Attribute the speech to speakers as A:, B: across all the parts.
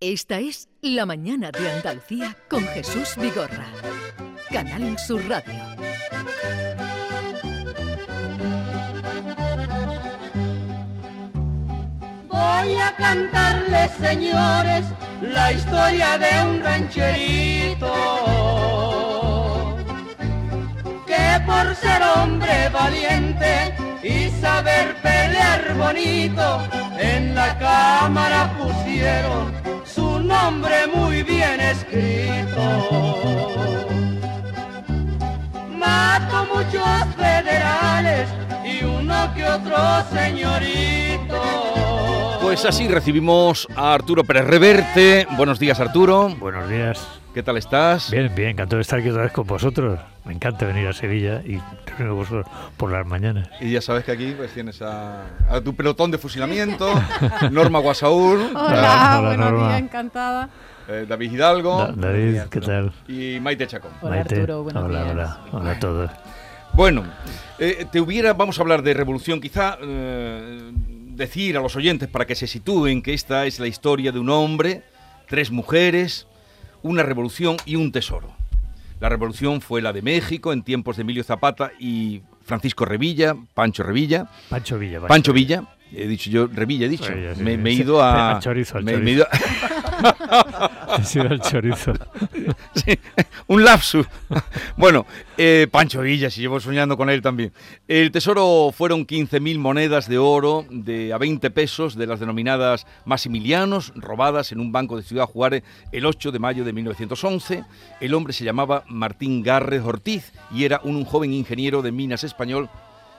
A: Esta es La Mañana de Andalucía con Jesús Vigorra. Canal Sur Radio.
B: Voy a cantarles, señores, la historia de un rancherito que por ser hombre valiente y saber pelear bonito, en la cámara pusieron nombre muy bien escrito. Mato muchos federales y uno que otro señorito.
C: Pues así recibimos a Arturo Pérez Reverte. Buenos días, Arturo.
D: Buenos días.
C: ¿Qué tal estás?
D: Bien, bien, encantado de estar aquí otra vez con vosotros. Me encanta venir a Sevilla y reunirme con vosotros por las mañanas.
C: Y ya sabes que aquí pues, tienes a, a tu pelotón de fusilamiento, Norma Guasaúl,
E: Hola,
D: Hola,
E: buenos días, encantada.
C: eh, David Hidalgo
D: Da- David, ¿qué tal?
C: y Maite Chacón.
E: Hola, Arturo, buenos
D: hola,
E: días.
D: hola, hola a todos.
C: Bueno, eh, te hubiera, vamos a hablar de revolución, quizá eh, decir a los oyentes para que se sitúen que esta es la historia de un hombre, tres mujeres, una revolución y un tesoro. La revolución fue la de México en tiempos de Emilio Zapata y Francisco Revilla, Pancho Revilla,
D: Pancho Villa.
C: Pancho Villa. He dicho yo, Revilla he dicho.
D: Sí,
C: me,
D: sí,
C: me he ido a.
D: Al chorizo, al
C: me-
D: chorizo.
C: me he ido
D: Ha sido el chorizo.
C: Sí, un lapsus. Bueno, eh, Pancho Villa, si llevo soñando con él también. El tesoro fueron 15.000 monedas de oro de a 20 pesos de las denominadas Maximilianos, robadas en un banco de Ciudad Juárez el 8 de mayo de 1911. El hombre se llamaba Martín Garres Ortiz y era un, un joven ingeniero de minas español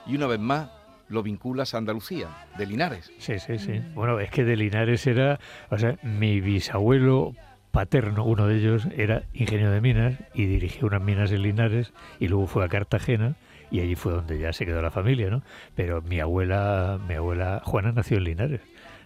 C: y una vez más lo vinculas a Andalucía, de Linares.
D: Sí, sí, sí. Bueno, es que de Linares era, o sea, mi bisabuelo paterno, uno de ellos, era ingeniero de minas y dirigió unas minas en Linares y luego fue a Cartagena y allí fue donde ya se quedó la familia, ¿no? Pero mi abuela, mi abuela Juana nació en Linares,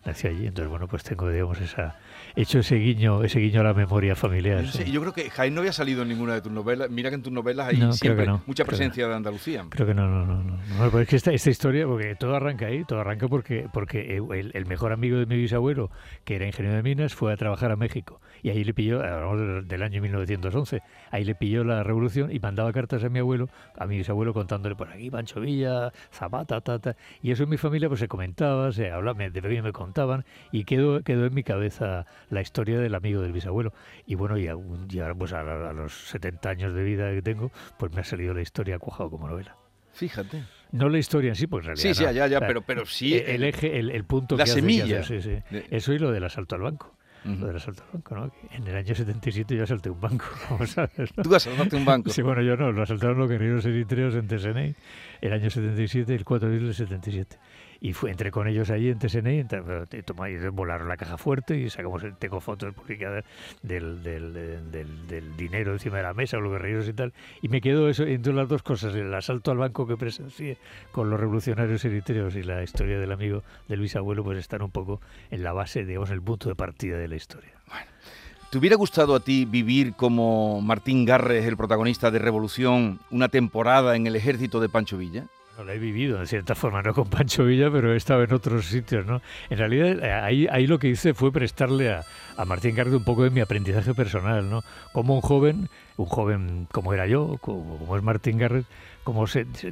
D: nació allí, entonces bueno, pues tengo, digamos, esa, hecho ese guiño, ese guiño a la memoria familiar.
C: Yo,
D: sí.
C: yo creo que Jaén no había salido en ninguna de tus novelas. Mira que en tus novelas hay
D: No,
C: siempre
D: no,
C: mucha presencia de Andalucía.
D: Creo que no, no, no, no. no es que esta, esta historia, porque todo arranca ahí, todo arranca porque, porque el, el mejor amigo de mi bisabuelo, que era ingeniero de minas, fue a trabajar a México. Y ahí le pilló, hablamos del- año 1911, ahí le pilló la revolución y mandaba cartas a mi abuelo, a mi bisabuelo contándole por aquí, Pancho Villa, Zapata, tata. Y eso en mi familia pues se comentaba, se hablaba, me, de pequeño me contaban y quedó, quedó en mi cabeza la historia del amigo del bisabuelo. Y bueno, y, aún- y ahora pues a, a los 70 años de vida que tengo, pues me ha salido la historia cuajado como novela.
C: Fíjate.
D: No la historia en sí, pues en realidad.
C: Sí, sí,
D: no.
C: ya, ya,
D: O sea,
C: pero, pero sí.
D: el, el eje, el, el punto
C: la
D: que hace- que
C: semilla
D: hace, sí, sí. Eso y lo del asalto al banco.
C: Ujú.
D: Lo del asalto al banco, ¿no? En el año 77 yo asalté un banco, como sabes, ¿no?
C: Tú asaltaste un banco.
D: Sí, bueno, yo no, lo asaltaron los guerreros eritreos en Tesenei, el año 77, el 4 de abril del 77. Y fue, entré con ellos allí en pero te- toma- y volaron la caja fuerte y sacamos, tengo fotos publicadas del, del, dinero encima de la mesa, los guerreros y tal. Y me quedó eso entre las dos cosas, el asalto al banco que presencié con los revolucionarios eritreos y la historia del amigo del bisabuelo, pues están un poco en la base, digamos, el punto de partida de la historia.
C: ¿Te hubiera gustado a ti vivir como Martín Garres, el protagonista de Revolución, una temporada en el ejército de Pancho Villa?
D: No la he vivido, de cierta forma, no con Pancho Villa, pero he estado en otros sitios, ¿no? En realidad, ahí, ahí lo que hice fue prestarle a, a Martín Garde un poco de mi aprendizaje personal, ¿no? Como un joven, un joven como era yo, como, como es Martín Garret, como se, se-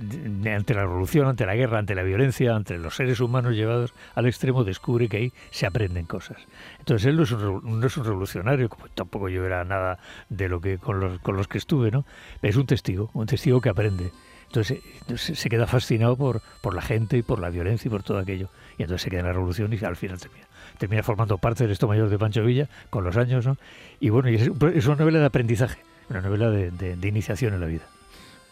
D: ante la revolución, ante la guerra, ante la violencia, ante los seres humanos llevados al extremo, descubre que ahí se aprenden cosas. Entonces él no es un, no es un revolucionario, como tampoco yo era nada de lo que con los, con los que estuve, ¿no? Es un testigo, un testigo que aprende. Entonces, eh, se queda fascinado por, por la gente y por la violencia y por todo aquello. Y entonces se queda en la revolución y al final termina, termina formando parte del esto mayor de Pancho Villa con los años, ¿no? Y bueno, y es, es una novela de aprendizaje, una novela de, de- de iniciación en la vida.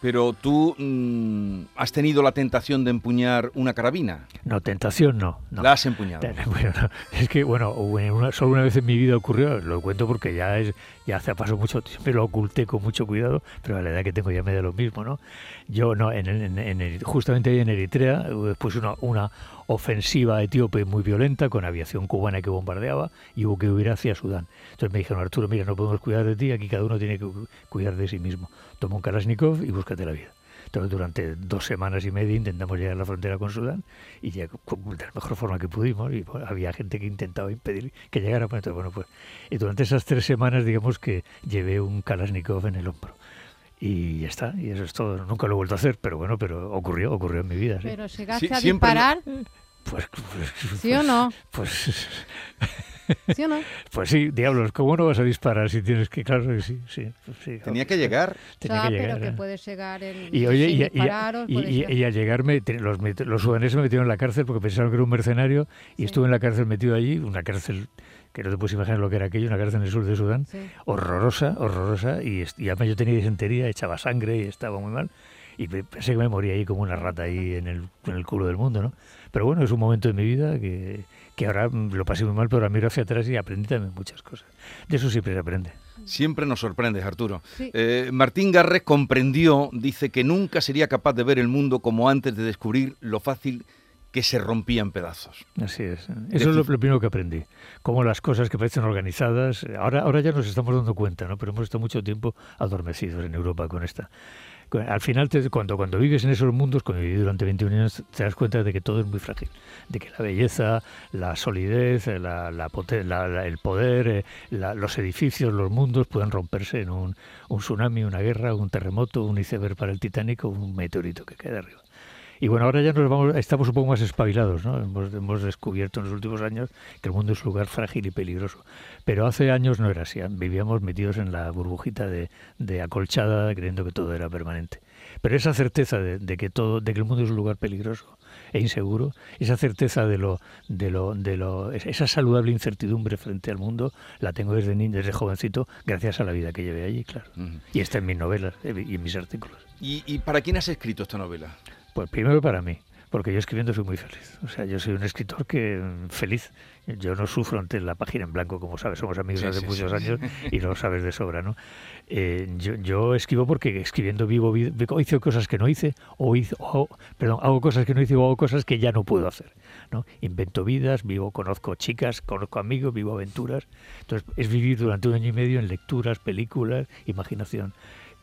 C: Pero tú mm, has tenido la tentación de empuñar una carabina.
D: No, tentación no. no.
C: La has empuñado.
D: Bueno, no, es que, bueno, una- solo una vez en mi vida ocurrió, lo cuento porque ya es ya hace pasó mucho, siempre lo oculté con mucho cuidado, pero la edad que tengo ya me da lo mismo, ¿no? Yo, no, en, en- en justamente en Eritrea, después una, una ofensiva etíope muy violenta con aviación cubana que bombardeaba y hubo que huir hacia Sudán. Entonces me dijeron, Arturo, mira, no podemos cuidar de ti, aquí cada uno tiene que cu- cuidar de sí mismo. Toma un Kalashnikov y búscate la vida. Entonces, durante dos semanas y media intentamos llegar a la frontera con Sudán y de la mejor forma que pudimos. Y había gente que intentaba impedir que llegara. Pues, entonces, bueno, pues, y durante esas tres semanas, digamos que llevé un Kalashnikov en el hombro y ya está, y eso es todo. Nunca lo he vuelto a hacer, pero bueno, pero ocurrió, ocurrió en mi vida.
E: Pero llegaste a disparar.
D: Pues, pues,
E: ¿Sí o no?
D: Pues,
E: ¿Sí o no?
D: Pues sí, diablos, ¿cómo no vas a disparar si tienes que, claro que sí, sí, sí
C: Tenía que llegar.
E: Tenía
D: que
E: llegar.
D: Pero
E: que puedes llegar el,
D: y, oye, y,
E: disparar,
D: y, y, y, al llegarme, los, los sudaneses me metieron en la cárcel porque pensaron que era un mercenario y estuve en la cárcel metido allí, una cárcel que no te puedes imaginar lo que era aquello, una cárcel en el sur de Sudán, horrorosa, horrorosa, y, y además yo tenía disentería, echaba sangre y estaba muy mal, y pensé que me moría ahí como una rata ahí en el, en el culo del mundo, ¿no? Pero bueno, es un momento de mi vida que, que ahora lo pasé muy mal, pero ahora miro hacia atrás y aprendí también muchas cosas. De eso siempre se aprende.
C: Siempre nos sorprende, Arturo. Eh, Martín Garres comprendió, dice que nunca sería capaz de ver el mundo como antes de descubrir lo fácil que se rompía en pedazos.
D: Así es. Eso es lo, primero que aprendí. Como las cosas que parecen organizadas, ahora, ahora ya nos estamos dando cuenta, ¿no? pero hemos estado mucho tiempo adormecidos en Europa con esta. Al final, te, cuando, cuando vives en esos mundos, cuando viví durante 21 años, te das cuenta de que todo es muy frágil. De que la belleza, la solidez, la, la, el poder, eh, los edificios, los mundos pueden romperse en un, un tsunami, una guerra, un terremoto, un iceberg para el Titanic o un meteorito que cae de arriba. Y bueno, ahora ya nos vamos, estamos un poco más espabilados, ¿no? Hemos, hemos, descubierto en los últimos años que el mundo es un lugar frágil y peligroso. Pero hace años no era así, vivíamos metidos en la burbujita de, de acolchada, creyendo que todo era permanente. Pero esa certeza de, que todo, de que el mundo es un lugar peligroso e inseguro, esa certeza de lo, de lo, de lo, esa saludable incertidumbre frente al mundo, la tengo desde niño, desde jovencito, gracias a la vida que llevé allí, claro. Y está en mis novelas eh, y en mis artículos.
C: ¿Y, ¿Y para quién has escrito esta novela?
D: Pues primero para mí, porque yo escribiendo soy muy feliz. O sea, yo soy un escritor que mm, feliz. Yo no sufro ante la página en blanco, como sabes, somos amigos desde muchos años y lo sabes de sobra, ¿no? Eh, yo, yo, escribo porque escribiendo vivo, vivo, hice cosas que no hice, o, hice, o, perdón, hago cosas que no hice o hago cosas que ya no puedo hacer, ¿no? Invento vidas, vivo, conozco chicas, conozco amigos, vivo aventuras. Entonces, es vivir durante un año y medio en lecturas, películas, imaginación.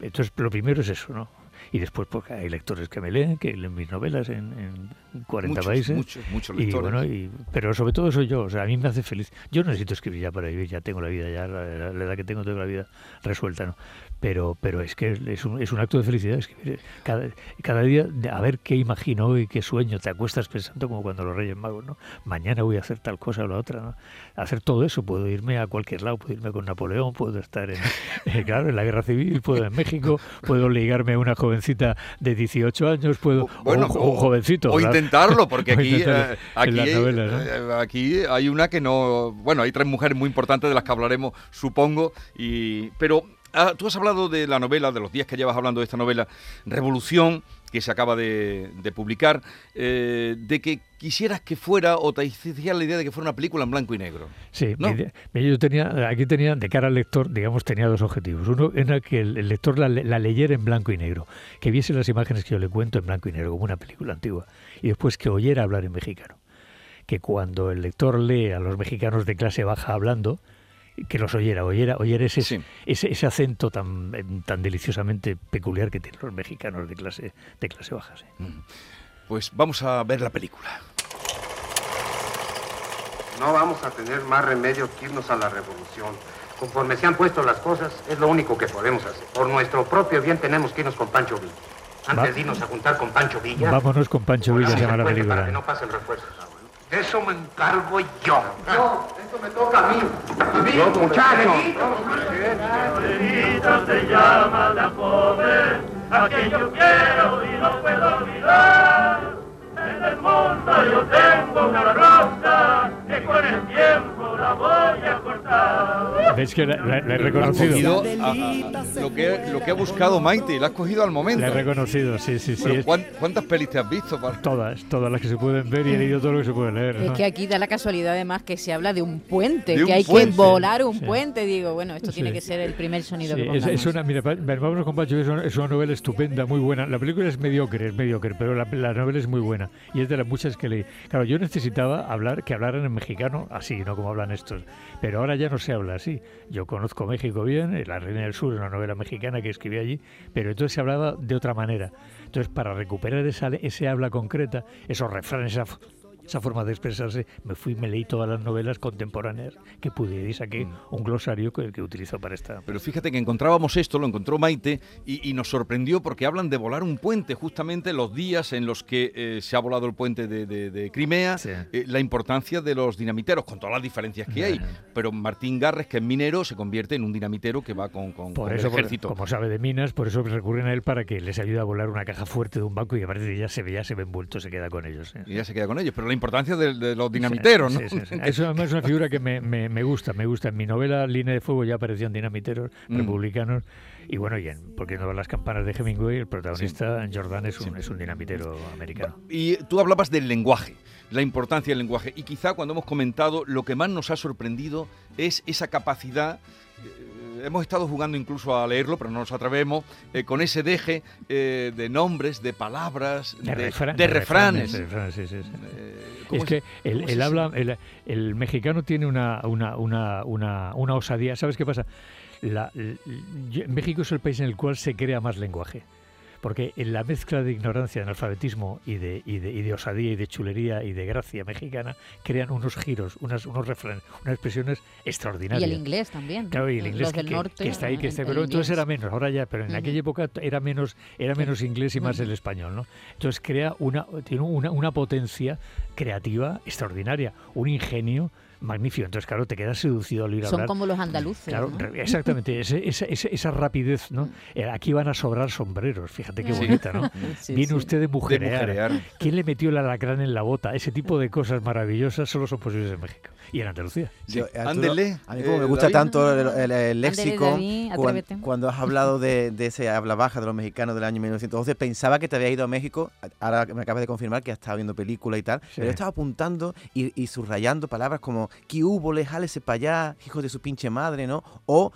D: Entonces, lo primero es eso, ¿no? Y después porque hay lectores que me leen, que leen mis novelas en, 40 países.
C: Muchos, muchos lectores.
D: Y bueno, pero sobre todo soy yo, o sea, a mí me hace feliz. Yo no necesito escribir ya para vivir, ya tengo la vida, ya la, la edad que tengo tengo la vida resuelta, ¿no? Pero, pero es que es un, es un acto de felicidad. que cada, cada día, a ver qué imagino y qué sueño, te acuestas pensando como cuando los Reyes Magos, ¿no? Mañana voy a hacer tal cosa o la otra, ¿no? Hacer todo eso, puedo irme a cualquier lado, puedo irme con Napoleón, puedo estar en, eh, claro, en la guerra civil, puedo en México, puedo ligarme a una jovencita de 18 años, puedo,
C: bueno,
D: o, un jovencito.
C: O intentarlo, porque aquí, eh, aquí, eh, aquí hay una que no, bueno, hay tres mujeres muy importantes de las que hablaremos, supongo, y pero Ah, tú has hablado de la novela, de los días que llevas hablando de esta novela, Revolución, que se acaba de, publicar, eh, de que quisieras que fuera, o te hiciera la idea de que fuera una película en blanco y negro.
D: Sí, yo tenía, aquí tenía, de cara al lector, digamos, tenía dos objetivos. Uno era que el, lector la, la, leyera en blanco y negro, que viese las imágenes que yo le cuento en blanco y negro, como una película antigua, y después que oyera hablar en mexicano. Que cuando el lector lee a los mexicanos de clase baja hablando, que los oyera, oyera, oyera ese, ese, acento tan, tan deliciosamente peculiar que tienen los mexicanos de clase, de clase baja. Mm.
C: Pues vamos a ver la película.
F: No vamos a tener más remedio que irnos a la revolución. Conforme se han puesto las cosas, es lo único que podemos hacer. Por nuestro propio bien tenemos que irnos con Pancho Villa. Antes de irnos a juntar con Pancho Villa...
D: Vámonos con Pancho Villa, se llama la película.
F: Para que no pasen refuerzos. Eso me encargo yo. No, eso me toca a mí. A mí, no, muchacho.
B: se llama la joven, a quien yo quiero y no puedo olvidar. En el mundo yo tengo una rosa que con el tiempo la voy a cortar.
D: ¿Ves que la, he reconocido?
C: lo, que, lo que ha buscado Maite, la has cogido al momento.
D: La he reconocido, sí, sí, sí.
C: ¿Cuántas pelis te has visto?
D: Todas, todas las que se pueden ver y he leído todo lo que se puede leer.
E: Es que aquí da la casualidad además que se habla de un puente, que hay que volar un puente. Digo, bueno, esto tiene que ser el primer sonido que
D: es, es, una, mira, vámonos con Pacho, es una, es una novela estupenda, muy buena. La película es mediocre, es mediocre, pero la, la novela es muy buena y es de las muchas que leí. Claro, yo necesitaba hablar, que hablaran en mexicano así, no como hablan estos. Pero ahora ya no se habla así. Yo conozco México bien, La Reina del Sur una novela mexicana que escribía allí, pero entonces se hablaba de otra manera. Entonces, para recuperar esa, ese habla concreta, esos refranes, esa esa forma de expresarse, me fui me leí todas las novelas contemporáneas que pude y saqué mm. un glosario que, que utilizo para esta.
C: Pero fíjate que encontrábamos esto, lo encontró Maite y, nos sorprendió porque hablan de volar un puente, justamente los días en los que eh, se ha volado el puente de, Crimea, eh, la importancia de los dinamiteros, con todas las diferencias que hay. Pero Martín Garres, que es minero, se convierte en un dinamitero que va con, con,
D: por
C: el ejército.
D: como sabe de minas, por eso recurren a él para que les ayude a volar una caja fuerte de un banco y a partir de ya se ve, ya se ve envuelto, se queda con ellos.
C: Y ya se queda con ellos. Pero la importancia de, los dinamiteros, ¿no?
D: Eso además es una figura que me, me, gusta, me gusta. En mi novela Línea de Fuego ya aparecían dinamiteros mm. republicanos y bueno, y en Porque no las campanas de Hemingway, el protagonista Jordan es un, es un dinamitero americano.
C: Y tú hablabas del lenguaje, la importancia del lenguaje. Y quizá cuando hemos comentado, lo que más nos ha sorprendido es esa capacidad hemos estado jugando incluso a leerlo, pero no nos atrevemos, eh, con ese deje eh, de nombres, de palabras, de, refranes.
D: Es, que el, habla, el, mexicano tiene una, una, una, una, osadía. ¿Sabes qué pasa? México es el país en el cual se crea más lenguaje porque en la mezcla de ignorancia, de analfabetismo y de, y de, y de osadía y de chulería y de gracia mexicana crean unos giros, unas, unos refranes, unas expresiones extraordinarias.
E: Y el inglés también.
D: Claro, y el inglés que, que, está ahí, que está, pero entonces era menos, ahora ya, pero en aquella época era menos, era menos inglés y más el español, ¿no? Entonces crea una, tiene una, una potencia creativa extraordinaria, un ingenio magnífico. Entonces, claro, te quedas seducido al ir
E: a
D: Son
E: como los andaluces.
D: Claro, exactamente. esa, esa, rapidez, ¿no? Mm. Eh, aquí van a sobrar sombreros. Fíjate qué bonita, ¿no? Viene usted de mujerear. ¿Quién le metió el alacrán en la bota? Ese tipo de cosas maravillosas solo son posibles en México y en Andalucía.
G: a mí como me gusta tanto el, léxico, cuando, has hablado de, ese habla baja de los mexicanos del año 1911, pensaba que te había ido a México, ahora me acabas de confirmar que has estado viendo películas y tal, pero estaba apuntando y, subrayando palabras como que hubo, le para allá, hijo de su pinche madre, ¿no? O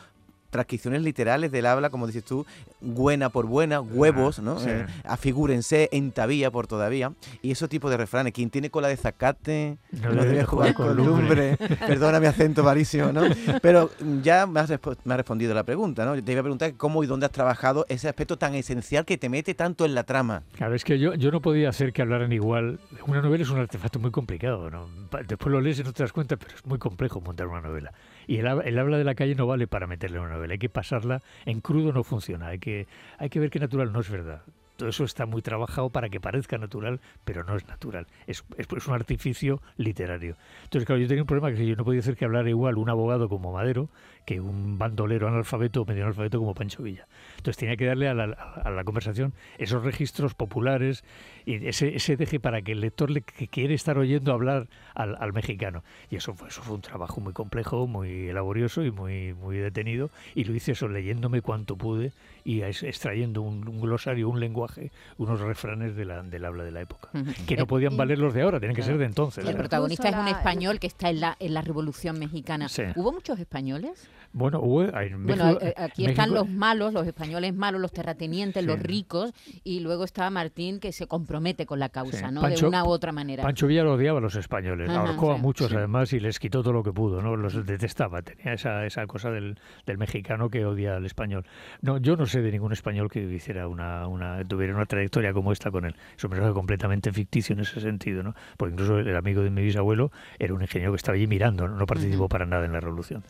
G: transcripciones literales del habla, como dices tú, buena por buena, huevos, ¿no? Eh, afigúrense, entavía por todavía. Y ese tipo de refranes, quien tiene cola de zacate, no, debe jugar con lumbre. Perdona mi acento varísimo, ¿no? Pero ya me has, me respondido la pregunta, ¿no? Te iba a preguntar cómo y dónde has trabajado ese aspecto tan esencial que te mete tanto en la trama.
D: Claro, es que yo, yo no podía hacer que hablaran igual. Una novela es un artefacto muy complicado, ¿no? Después lo lees y no te das cuenta, pero es muy complejo montar una novela. Y el, habla de la calle no vale para meterle una novela, hay que pasarla en crudo, no funciona, hay que, hay que ver que natural no es verdad. Todo eso está muy trabajado para que parezca natural, pero no es natural. Es, es, un artificio literario. Entonces, claro, yo tenía un problema que yo no podía hacer que hablar igual un abogado como Madero que un bandolero analfabeto o medio analfabeto como Pancho Villa. Entonces tenía que darle a la, a la conversación esos registros populares y ese, ese deje para que el lector le, que quiere estar oyendo hablar al, al, mexicano. Y eso fue, eso fue un trabajo muy complejo, muy laborioso y muy, muy detenido. Y lo hice eso leyéndome cuanto pude y extrayendo un, glosario, un lenguaje, unos refranes de la, del habla de la época, que no podían valer los de ahora, tienen que ser de entonces.
E: El protagonista es un español que está en la, en la Revolución Mexicana. ¿Hubo muchos españoles?
D: Bueno,
E: bueno eh, aquí están los malos, los españoles malos, los terratenientes, los ricos, y luego está Martín que se compromete con la causa, ¿no? de una u otra manera.
D: Pancho Villa lo odiaba a los españoles, ahorcó a muchos además y les quitó todo lo que pudo, ¿no? Los detestaba, tenía esa, esa cosa del, del mexicano que odia al español. No, yo no sé de ningún español que hiciera una, una tuviera una trayectoria como esta con él. Es un personaje completamente ficticio en ese sentido, ¿no? Porque incluso el amigo de mi bisabuelo era un ingeniero que estaba allí mirando, no, participó para nada en la revolución.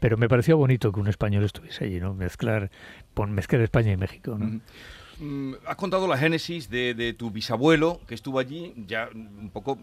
D: Pero me pareció bonito que un español estuviese allí, ¿no? Mezclar, mezclar España y México, ¿no?
C: Mm, has contado la génesis de, de, tu bisabuelo que estuvo allí, ya un poco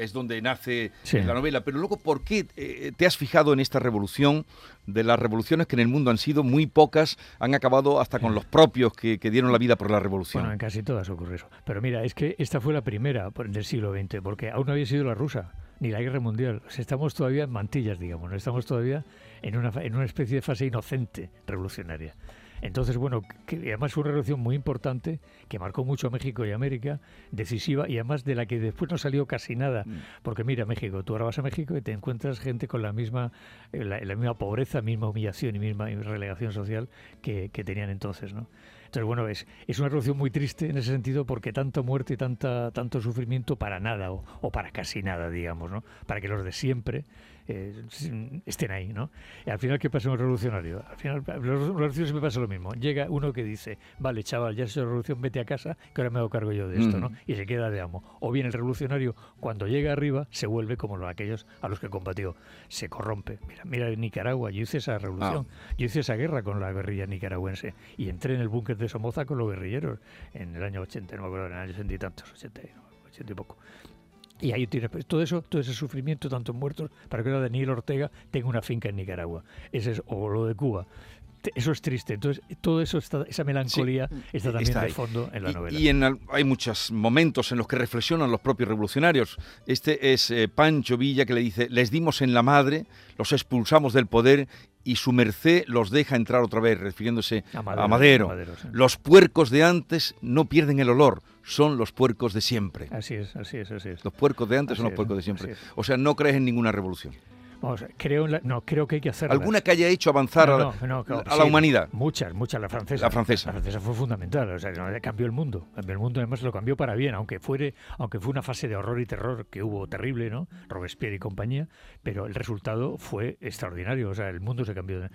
C: es donde nace la novela. Pero luego, ¿por qué eh, te has fijado en esta revolución? De las revoluciones que en el mundo han sido muy pocas, han acabado hasta con los propios que, dieron la vida por la revolución.
D: Bueno, en casi todas ocurre eso. Pero mira, es que esta fue la primera del siglo XX, porque aún no había sido la rusa, ni la guerra mundial. estamos todavía en mantillas, digamos, estamos todavía en una, en una especie de fase inocente revolucionaria. Entonces, bueno, que además fue una relación muy importante que marcó mucho a México y América, decisiva y además de la que después no salió casi nada. Mm. Porque mira, México, tú ahora vas a México y te encuentras gente con la misma, eh, la, misma pobreza, misma humillación y misma relegación social que, que tenían entonces, ¿no? Entonces, bueno, es, es una revolución muy triste en ese sentido porque tanta muerte y tanta, tanto sufrimiento para nada o, o para casi nada, digamos, ¿no? Para que los de siempre eh, estén ahí, ¿no? Y al final, ¿qué pasa en un revolucionario? Al final, los revolucionarios siempre pasa lo mismo. Llega uno que dice, vale, chaval, ya es revolución, vete a casa, que ahora me hago cargo yo de esto, ¿no? Y se queda de amo. O bien el revolucionario, cuando llega arriba, se vuelve como los, aquellos a los que combatió. Se corrompe. Mira, mira en Nicaragua, yo hice esa revolución, ah. yo hice esa guerra con la guerrilla nicaragüense y entré en el búnker de Somoza con los guerrilleros en el año 80, no me acuerdo, en el año 80 y tantos, 80, 80 y poco. Y ahí tiene pues, todo eso, todo ese sufrimiento, tantos muertos, para que ahora Daniel Ortega tenga una finca en Nicaragua. Ese es, o lo de Cuba. Eso es triste. Entonces, todo eso, está, esa melancolía está también de fondo en la novela.
C: Y, en, hay muchos momentos en los que reflexionan los propios revolucionarios. Este es eh, Pancho Villa que le dice, les dimos en la madre, los expulsamos del poder y su merced los deja entrar otra vez, refiriéndose a Madero. Los puercos de antes no pierden el olor, son los puercos de siempre.
D: Así es, así es, así es.
C: Los puercos de antes son los puercos de siempre. O sea, no crees en ninguna revolución
D: creo no, creo que hay que hacerlo.
C: ¿Alguna que haya hecho avanzar a, la, humanidad?
D: Muchas, muchas. La francesa.
C: La francesa.
D: La francesa fue fundamental. O sea, cambió el mundo. Cambió el mundo, además lo cambió para bien, aunque fuere, aunque fue una fase de horror y terror que hubo terrible, ¿no? Robespierre y compañía, pero el resultado fue extraordinario. O sea, el mundo se cambió.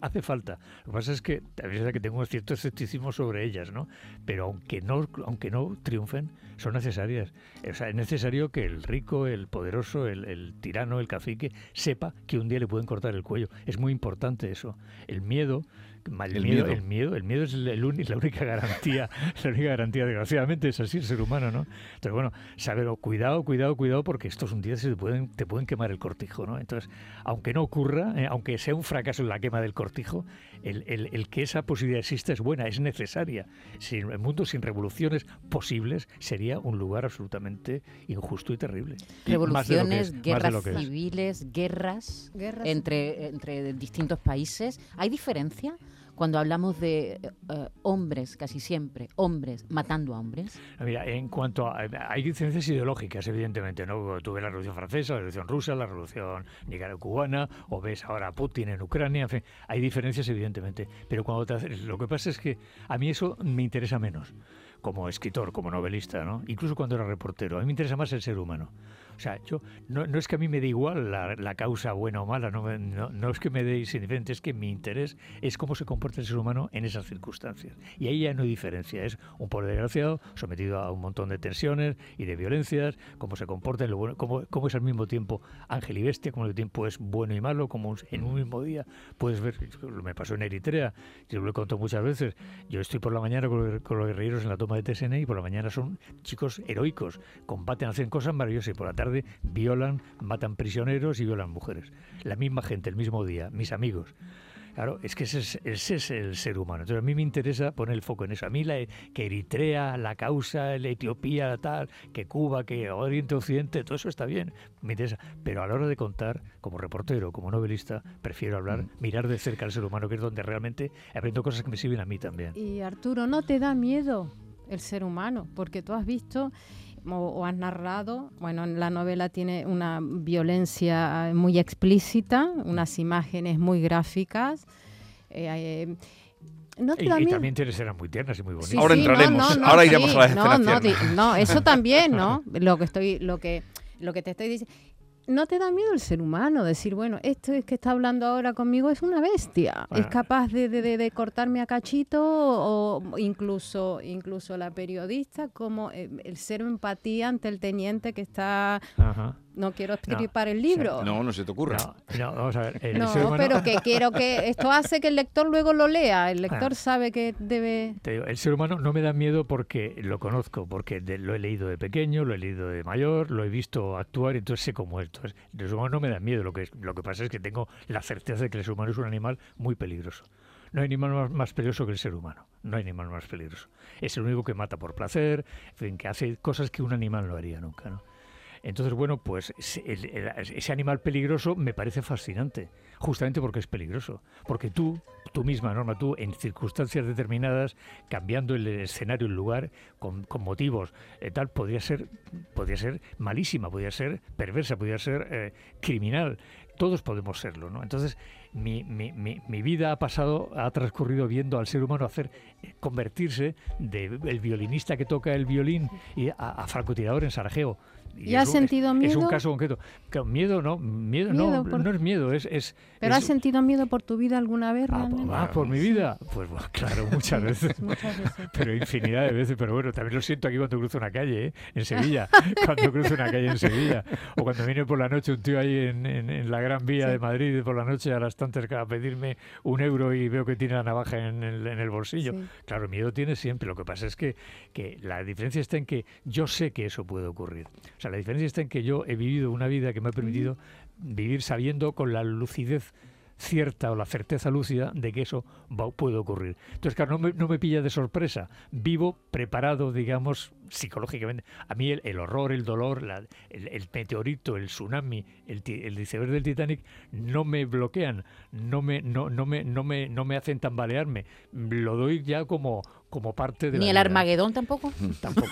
D: Hace falta. Lo que pasa es que, a veces que tengo cierto escepticismo sobre ellas, ¿no? Pero aunque no, aunque no triunfen, son necesarias. O sea, es necesario que el rico, el poderoso, el, el tirano, el cacique, sepa que un día le pueden cortar el cuello. Es muy importante eso. El miedo el, miedo, el miedo, el miedo es el, la única garantía, la única garantía, desgraciadamente, es así el ser humano, ¿no? Entonces, bueno, saber, cuidado, cuidado, cuidado, porque estos un día se te pueden, te pueden quemar el cortijo, ¿no? Entonces, aunque no ocurra, eh, aunque sea un fracaso en la quema del cortijo, el, el, que esa posibilidad exista es buena, es necesaria. Si el mundo sin revoluciones posibles sería un lugar absolutamente injusto y terrible.
E: Revoluciones, guerras civiles, guerras, guerras entre, entre distintos países. ¿Hay diferencia? Cuando hablamos de eh, hombres, casi siempre, hombres matando a hombres?
D: Mira, en cuanto a... Hay diferencias ideológicas, evidentemente, ¿no? Tú ves la Revolución Francesa, la Revolución Rusa, la Revolución Nicaragua, o ves ahora a Putin en Ucrania, en fin, hay diferencias, evidentemente. Pero cuando te, lo que pasa es que a mí eso me interesa menos como escritor, como novelista, ¿no? Incluso cuando era reportero. A mí me interesa más el ser humano. Sea, yo no, es que a mí me dé igual la, causa buena o mala, no, no, es que me dé indiferente, es que mi interés es cómo se comporta el ser humano en esas circunstancias. Y ahí ya no hay diferencia, es un pobre desgraciado sometido a un montón de tensiones y de violencias, cómo se comporta, lo cómo, cómo, es al mismo tiempo ángel y bestia, al mismo tiempo es bueno y malo, como en un mismo día puedes ver, me pasó en Eritrea, yo lo he contado muchas veces, yo estoy por la mañana con, los guerrilleros en la toma de TSN y por la mañana son chicos heroicos, combaten, hacen cosas maravillosas y por la tarde violan, matan prisioneros y violan mujeres. La misma gente, el mismo día, mis amigos. Claro, es que ese es, el ser humano. Entonces a mí me interesa poner el foco en eso. A mí la, que Eritrea, la causa, la Etiopía, tal, que Cuba, que Oriente Occidente, todo eso está bien, me interesa. Pero a la hora de contar, como reportero, como novelista, prefiero hablar, mm. mirar de cerca al ser humano, que es donde realmente aprendo cosas que me sirven a mí también.
H: Y Arturo, ¿no te da miedo el ser humano? Porque tú has visto o, has narrado, bueno, la novela tiene una violencia eh, muy explícita, unas imágenes muy gráficas.
D: Eh, eh, y, también tienes eran muy tiernas y muy bonitas.
C: ahora entraremos, ahora iremos a
H: la no, no, eso también, ¿no? Lo que estoy, lo que, lo que te estoy diciendo. ¿No te da miedo el ser humano? Decir, bueno, esto es que está hablando ahora conmigo es una bestia. Es capaz de, de, de, cortarme a cachito o incluso, incluso la periodista como eh, el cero empatía ante el teniente que está no quiero escribir para el libro.
C: No, no se te ocurra.
D: No, vamos a ver.
H: no, pero que quiero que esto hace que el lector luego lo lea. El lector ah. sabe que debe.
D: el ser humano no me da miedo porque lo conozco, porque lo he leído de pequeño, lo he leído de mayor, lo he visto actuar, entonces sé cómo es. Entonces, el ser humano no me da miedo. Lo que, lo que pasa es que tengo la certeza de que el ser humano es un animal muy peligroso. No hay animal más, más, peligroso que el ser humano. No hay animal más peligroso. Es el único que mata por placer, en fin, que hace cosas que un animal no haría nunca. ¿no? Entonces, bueno, pues ese animal peligroso me parece fascinante, justamente porque es peligroso. Porque tú, tú misma, Norma, tú, en circunstancias determinadas, cambiando el escenario, el lugar, con, motivos eh, tal, podría ser, podría ser malísima, podría ser perversa, podría ser eh, criminal todos podemos serlo, ¿no? Entonces, mi, mi, mi, vida ha pasado, ha transcurrido viendo al ser humano hacer, eh, convertirse del violinista que toca el violín y a, a francotirador en Sarajevo.
H: ¿Y, has sentido miedo?
D: Es un caso concreto. Miedo no, miedo, no, no es miedo, es... es
H: ¿Pero has sentido miedo por tu vida alguna vez
D: ah, ah por mi vida. Pues bueno, claro, muchas veces. muchas veces. Pero infinidad de veces. Pero bueno, también lo siento aquí cuando cruzo una calle, ¿eh? en Sevilla. cuando cruzo una calle en Sevilla. O cuando viene por la noche un tío ahí en, en, la Gran Vía de Madrid por la noche a las tantas a pedirme un euro y veo que tiene la navaja en el, en el bolsillo. Claro, miedo tiene siempre. Lo que pasa es que, que la diferencia está en que yo sé que eso puede ocurrir. O sea, la diferencia está en que yo he vivido una vida que me ha permitido vivir sabiendo con la lucidez cierta o la certeza lúcida de que eso puede ocurrir. Entonces, claro, no me, pilla de sorpresa. Vivo preparado, digamos, psicológicamente. A mí el, horror, el dolor, el, meteorito, el tsunami, el, el iceberg del Titanic no me bloquean, no me, no, no me, no me, no me hacen tambalearme. Lo doy ya como, como parte de
E: ¿Ni el Armagedón tampoco?
D: Tampoco.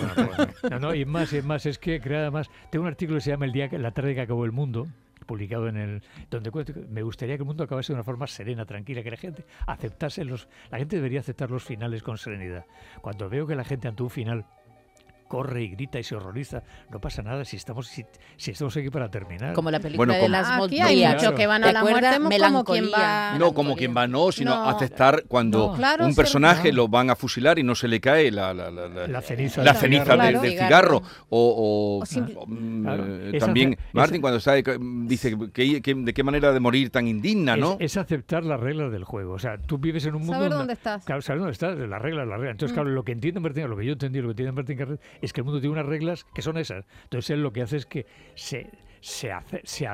D: No, no, y más, y más, es que crea más. Tengo un artículo que se llama El día que la tarde que acabó el mundo, publicado en el donde me gustaría que el mundo acabase de una forma serena, tranquila, que la gente aceptase los la gente debería aceptar los finales con serenidad. Cuando veo que la gente ante un final corre y grita y se horroriza. No pasa nada si estamos si, estamos aquí para terminar.
E: Como la película de las
H: Aquí hay muchos que van a la muerte como quien va.
C: No como quien va, no, sino aceptar cuando un personaje lo van a fusilar y no se le cae la, la,
D: la, ceniza,
C: la ceniza del, cigarro. O, mm, eh, también Martín cuando está, dice que, de qué manera de morir tan indigna, ¿no?
D: Es, aceptar las reglas del juego. O sea, tú vives en un mundo...
H: Saber dónde estás.
D: Claro, saber dónde estás, las reglas, las reglas. Entonces, mm. claro, lo que entiende Martín, lo que yo entendí, lo que entiende Martín Carret, es que el mundo tiene unas reglas que son esas. Entonces él lo que hace es que se, se, hace, se,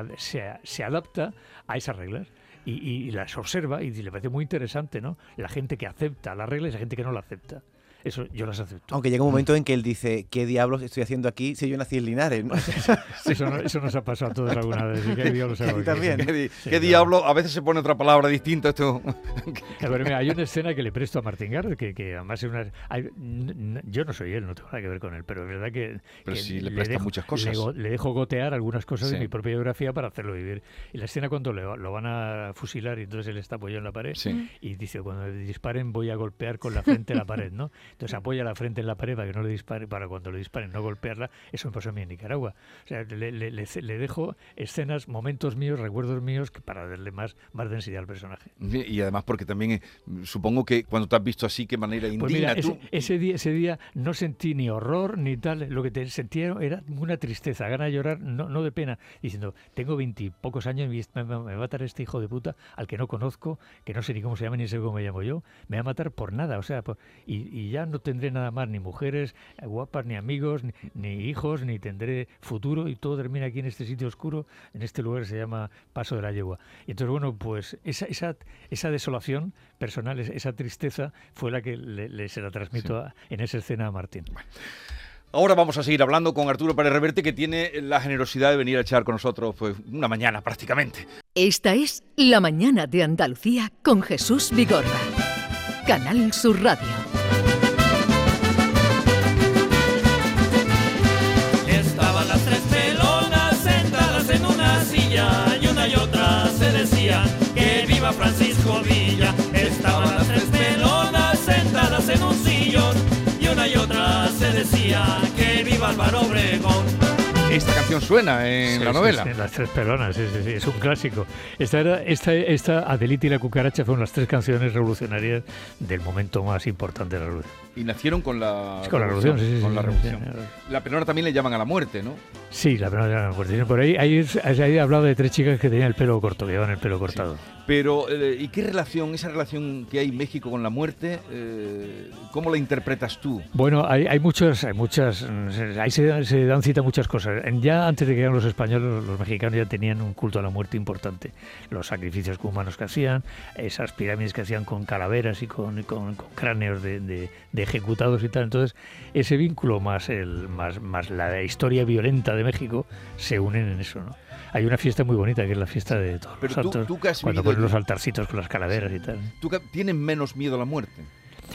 D: se, adapta a esas reglas. Y, y, las observa y le parece muy interesante, ¿no? La gente que acepta las reglas y la gente que no la acepta. Eso yo las acepto.
G: Aunque llega un momento en que él dice, ¿qué diablos estoy haciendo aquí si yo nací en Linares?
D: eso, nos ha pasado a todos alguna vez. ¿Qué diablos hago
C: También. ¿Qué, diablo? A veces se pone otra palabra distinta. Esto.
D: hay una escena que le presto a Martín Gard, que, que además es una... yo no soy él, no tengo nada que ver con él, pero es verdad que...
C: Pero sí, le presta muchas cosas.
D: Le, dejo gotear algunas cosas de mi propia biografía para hacerlo vivir. Y la escena cuando lo van a fusilar y entonces él está apoyado en la pared y dice, cuando disparen voy a golpear con la frente la pared, ¿no? Entonces apoya la frente en la pared para que no le dispare, para cuando le disparen no golpearla. Eso me pasó a mí en Nicaragua. O sea, le, le, dejo escenas, momentos míos, recuerdos míos que para darle más, más densidad al personaje.
C: Y además porque también eh, supongo que cuando te has visto así, qué manera pues indigna
D: tú... ese, día, ese día no sentí ni horror ni tal. Lo que te sentía era una tristeza, gana de llorar, no, no de pena, diciendo, tengo veintipocos años y me, va a matar este hijo de puta al que no conozco, que no sé ni cómo se llama ni sé cómo me llamo yo, me va a matar por nada. O sea, y, y ya no tendré nada más, ni mujeres eh, guapas, ni amigos, ni, hijos, ni tendré futuro y todo termina aquí en este sitio oscuro, en este lugar que se llama Paso de la Yegua. Y entonces, bueno, pues esa, esa, esa desolación personal, esa tristeza fue la que le, se la transmito en esa escena a Martín.
C: Ahora vamos a seguir hablando con Arturo Pérez Reverte, que tiene la generosidad de venir a echar con nosotros pues, una mañana prácticamente.
A: Esta es La Mañana de Andalucía con Jesús Vigorra. Canal Sur Radio.
B: Decía que viva Álvaro Obregón.
C: Esta canción suena en la novela.
D: Sí, las tres pelonas, sí, sí, es un clásico. Esta, era, esta, esta Adelita y la cucaracha fueron las tres canciones revolucionarias del momento más importante de la revolución.
C: Y nacieron con la,
D: con la revolución, sí, sí,
C: con la revolución. La penora también le llaman a la muerte, ¿no?
D: Sí, la penora le llaman a la muerte. Por ahí, ahí, ahí hablado de tres chicas que tenían el pelo corto, que llevaban el pelo cortado.
C: Pero, eh, ¿y qué relación, esa relación que hay en México con la muerte, eh, cómo la interpretas tú?
D: Bueno, hay, hay muchas, hay muchas, ahí se, dan cita muchas cosas. Ya antes de que llegaran los españoles, los mexicanos ya tenían un culto a la muerte importante. Los sacrificios humanos que hacían, esas pirámides que hacían con calaveras y con, con, cráneos de, de, ejecutados y tal. Entonces, ese vínculo más, el, más, más la historia violenta de México se unen en eso, ¿no? Hay una fiesta muy bonita que es la fiesta de todos los santos, cuando ponen los altarcitos con las calaveras y tal.
C: ¿Tú tienes menos miedo a la muerte?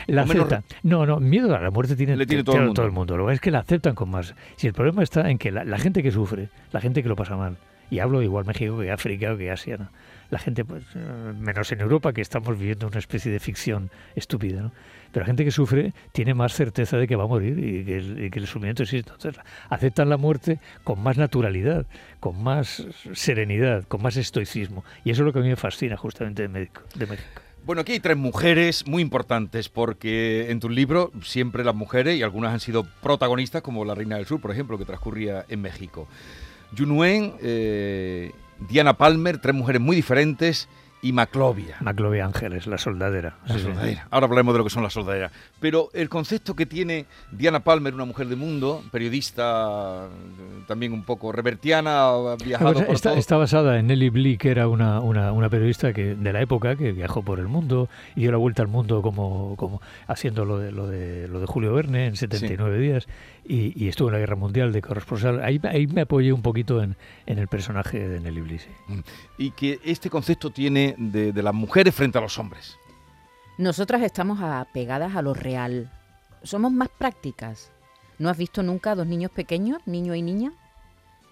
D: La aceptan. No, no, miedo a la muerte tiene, todo, el mundo. Lo que es que la aceptan con más. Si el problema está en que la, gente que sufre, la gente que lo pasa mal, Y hablo igual México que África o que Asia. ¿no? La gente, pues, eh, menos en Europa, que estamos viviendo una especie de ficción estúpida. ¿no? Pero la gente que sufre tiene más certeza de que va a morir y que el, que el sufrimiento existe. Entonces, aceptan la muerte con más naturalidad, con más serenidad, con más estoicismo. Y eso es lo que a mí me fascina justamente de México. De México.
C: Bueno, aquí hay tres mujeres muy importantes porque en tu libro siempre las mujeres y algunas han sido protagonistas como la Reina del Sur, por ejemplo, que transcurría en México. Yunuen, eh, Diana Palmer, tres mujeres muy diferentes y Maclovia.
D: Maclovia Ángeles, la soldadera.
C: La soldadera. Ahora hablaremos de lo que son las soldaderas. Pero el concepto que tiene Diana Palmer, una mujer de mundo, periodista también un poco revertiana, viajado por
D: está, está, basada en Nelly Blee, que era una, una, una, periodista que, de la época que viajó por el mundo y dio la vuelta al mundo como, como haciendo lo de, lo, de, lo de Julio Verne en 79 días y, estuvo en la Guerra Mundial de corresponsal. Ahí, ahí me apoyé un poquito en, en el personaje de Nelly Blee.
C: Mm. Y que este concepto tiene de, de las mujeres frente a los hombres.
E: Nosotras estamos apegadas a lo real. Somos más prácticas. ¿No has visto nunca a dos niños pequeños, niño y niña?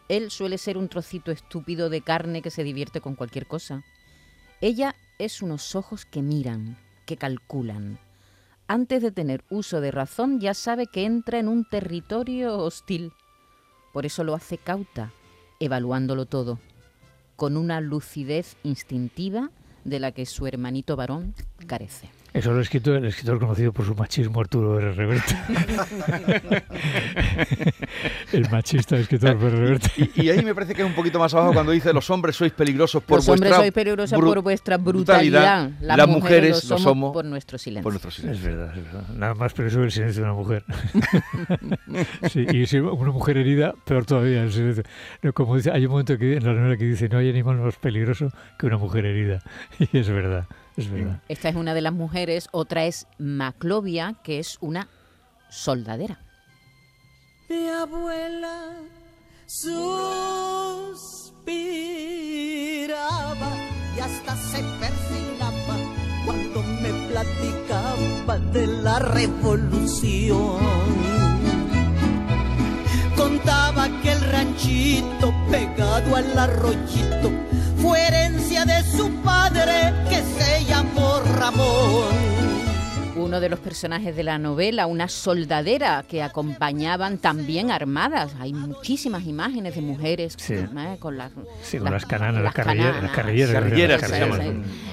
E: Él suele ser un trocito estúpido de carne que se divierte con cualquier cosa. Ella es unos ojos que miran, que calculan. Antes de tener uso de razón ya sabe que entra en un territorio hostil. Por eso lo hace cauta, evaluándolo todo, con una lucidez instintiva de la que su hermanito varón carece.
D: Eso lo ha escrito el escritor conocido por su machismo Arturo R. Reverte. el machista escritor R. Reverte.
C: Y, ahí me parece que es un poquito más abajo cuando dice los hombres sois peligrosos por vuestra
E: Los hombres sois peligrosos por vuestra brutalidad.
C: Las, mujeres, lo somos,
E: por nuestro silencio.
D: Es verdad, es verdad. Nada más peligroso el silencio de una mujer. sí, y si una mujer herida, peor todavía el silencio. como dice, hay un momento que, en la novela que dice no hay animal más peligroso que una mujer herida. Y es verdad.
E: Esta es una de las mujeres, otra es Maclovia, que es una soldadera.
I: Mi abuela suspiraba y hasta se persinaba cuando me platicaba de la revolución. Contaba que el ranchito pegado al arroyito fue herencia de su padre que se llamó Ramón
E: uno de los personajes de la novela, una soldadera que acompañaban también armadas. Hay muchísimas imágenes de mujeres
D: ¿eh? con, las, las, cananas, las, carrilleras,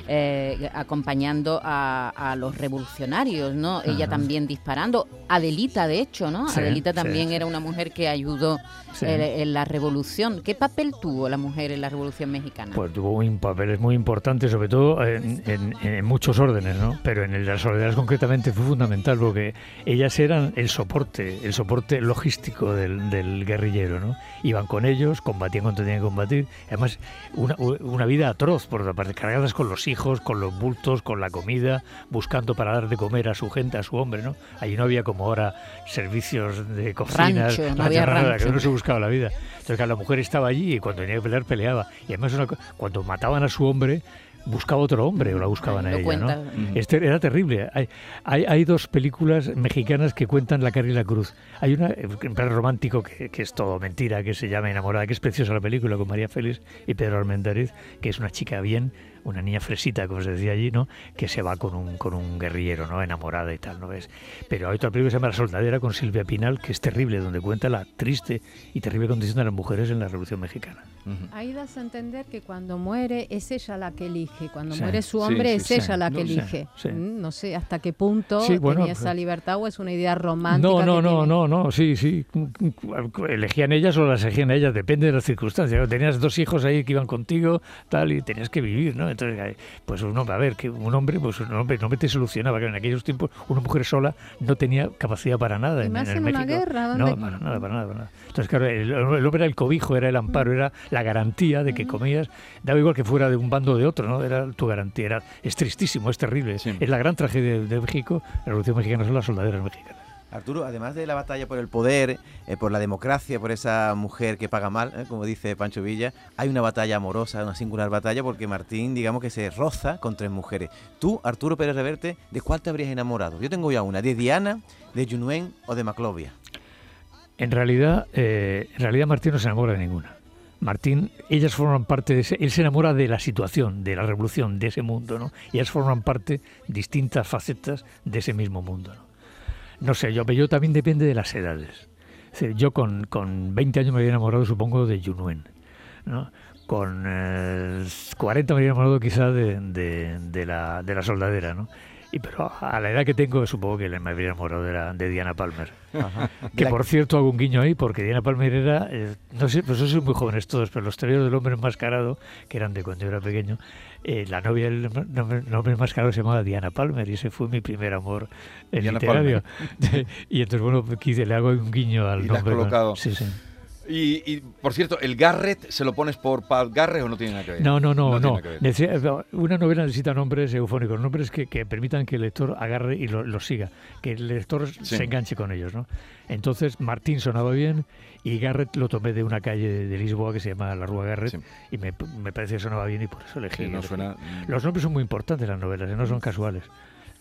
E: eh, acompañando a, los revolucionarios, ¿no? Ella también disparando. Adelita, de hecho, ¿no? Adelita también era una mujer que ayudó en, la revolución. ¿Qué papel tuvo la mujer en la revolución mexicana?
D: Pues tuvo un papel muy importante, sobre todo en, muchos órdenes, ¿no? Pero en el de las soldaderas concretamente fue fundamental porque ellas eran el soporte, el soporte logístico del, guerrillero, ¿no? Iban con ellos, combatían cuando tenían que combatir. Además, una, vida atroz, por otra parte, cargadas con los hijos, con los bultos, con la comida, buscando para dar de comer a su gente, a su hombre, ¿no? Allí no había como ahora servicios de cocina,
E: no había nada,
D: que no se buscaba la vida. Entonces, la mujer estaba allí y cuando tenía que pelear, peleaba. Y además, cuando mataban a su hombre, buscaba otro hombre o la buscaban a ella. ¿no? Este era terrible. Hay, hay, hay, dos películas mexicanas que cuentan la cara y la cruz. Hay una, en plan romántico, que, que, es todo mentira, que se llama Enamorada, que es preciosa la película con María Félix y Pedro Armendariz, que es una chica bien, una niña fresita, como se decía allí, ¿no? Que se va con un, con un guerrillero, ¿no? Enamorada y tal, ¿no ves? Pero hay otra película que se llama La Soldadera con Silvia Pinal, que es terrible, donde cuenta la triste y terrible condición de las mujeres en la Revolución Mexicana.
H: Ahí das a entender que cuando muere es ella la que elige, cuando muere su hombre es ella la que elige. Mm, no sé hasta qué punto tenía esa pues libertad o es una idea romántica.
D: No, no, no, no, no, sí, sí. Elegían ellas o las elegían ellas, depende de las circunstancias. Tenías dos hijos ahí que iban contigo, tal, y tenías que vivir, ¿no? Entonces, pues un hombre, a ver, que un hombre, pues un hombre no me te solucionaba, que en aquellos tiempos una mujer sola no tenía capacidad para nada.
H: en,
D: más
H: en,
D: México.
H: una guerra,
D: No, para nada, para nada, para nada. Entonces, claro, el, hombre era el cobijo, era el amparo, era la garantía de que comías, daba igual que fuera de un bando o de otro, ¿no? Era tu garantía. Era, es tristísimo, es terrible. Es la gran tragedia de, México, la Revolución Mexicana son las soldaderas mexicanas.
G: Arturo, además de la batalla por el poder, eh, por la democracia, por esa mujer que paga mal, eh, como dice Pancho Villa, hay una batalla amorosa, una singular batalla, porque Martín, digamos que se roza con tres mujeres. Tú, Arturo Pérez Reverte, ¿de cuál te habrías enamorado? Yo tengo ya una, ¿de Diana, de Junuen o de Maclovia?
D: En realidad, eh, en realidad Martín no se enamora de ninguna. Martín, ellas forman parte de ese, él se enamora de la situación, de la revolución, de ese mundo, ¿no? Y ellas forman parte, distintas facetas de ese mismo mundo, ¿no? No sé, yo, yo también depende de las edades. yo con, con 20 años me había enamorado, supongo, de Yunuen, ¿no? Con 40 eh, me había enamorado quizá de, de, la, de la soldadera, ¿no? Y pero a la edad que tengo, supongo que me habría enamorado de, de Diana Palmer. Que por cierto hago un guiño ahí, porque Diana Palmer era, eh, no sé, pues son muy jóvenes todos, pero los tebeos del hombre enmascarado, que eran de cuando yo era pequeño, eh, la novia del hombre enmascarado se llamaba Diana Palmer y ese fue mi primer amor en literario. y entonces, bueno, le hago un guiño al nombre.
C: colocado. Sí, sí. Y, por cierto, ¿el Garrett se lo pones por Pat Garrett o no tiene nada que ver?
D: No, no, no. no, Una novela necesita nombres eufónicos, nombres que, permitan que el lector agarre y lo, siga, que el lector se enganche con ellos. ¿no? Entonces, Martín sonaba bien y Garrett lo tomé de una calle de, Lisboa que se llama la Rúa Garrett y me, parece que sonaba bien y por eso elegí. Los nombres son muy importantes las novelas, ¿eh? no son casuales.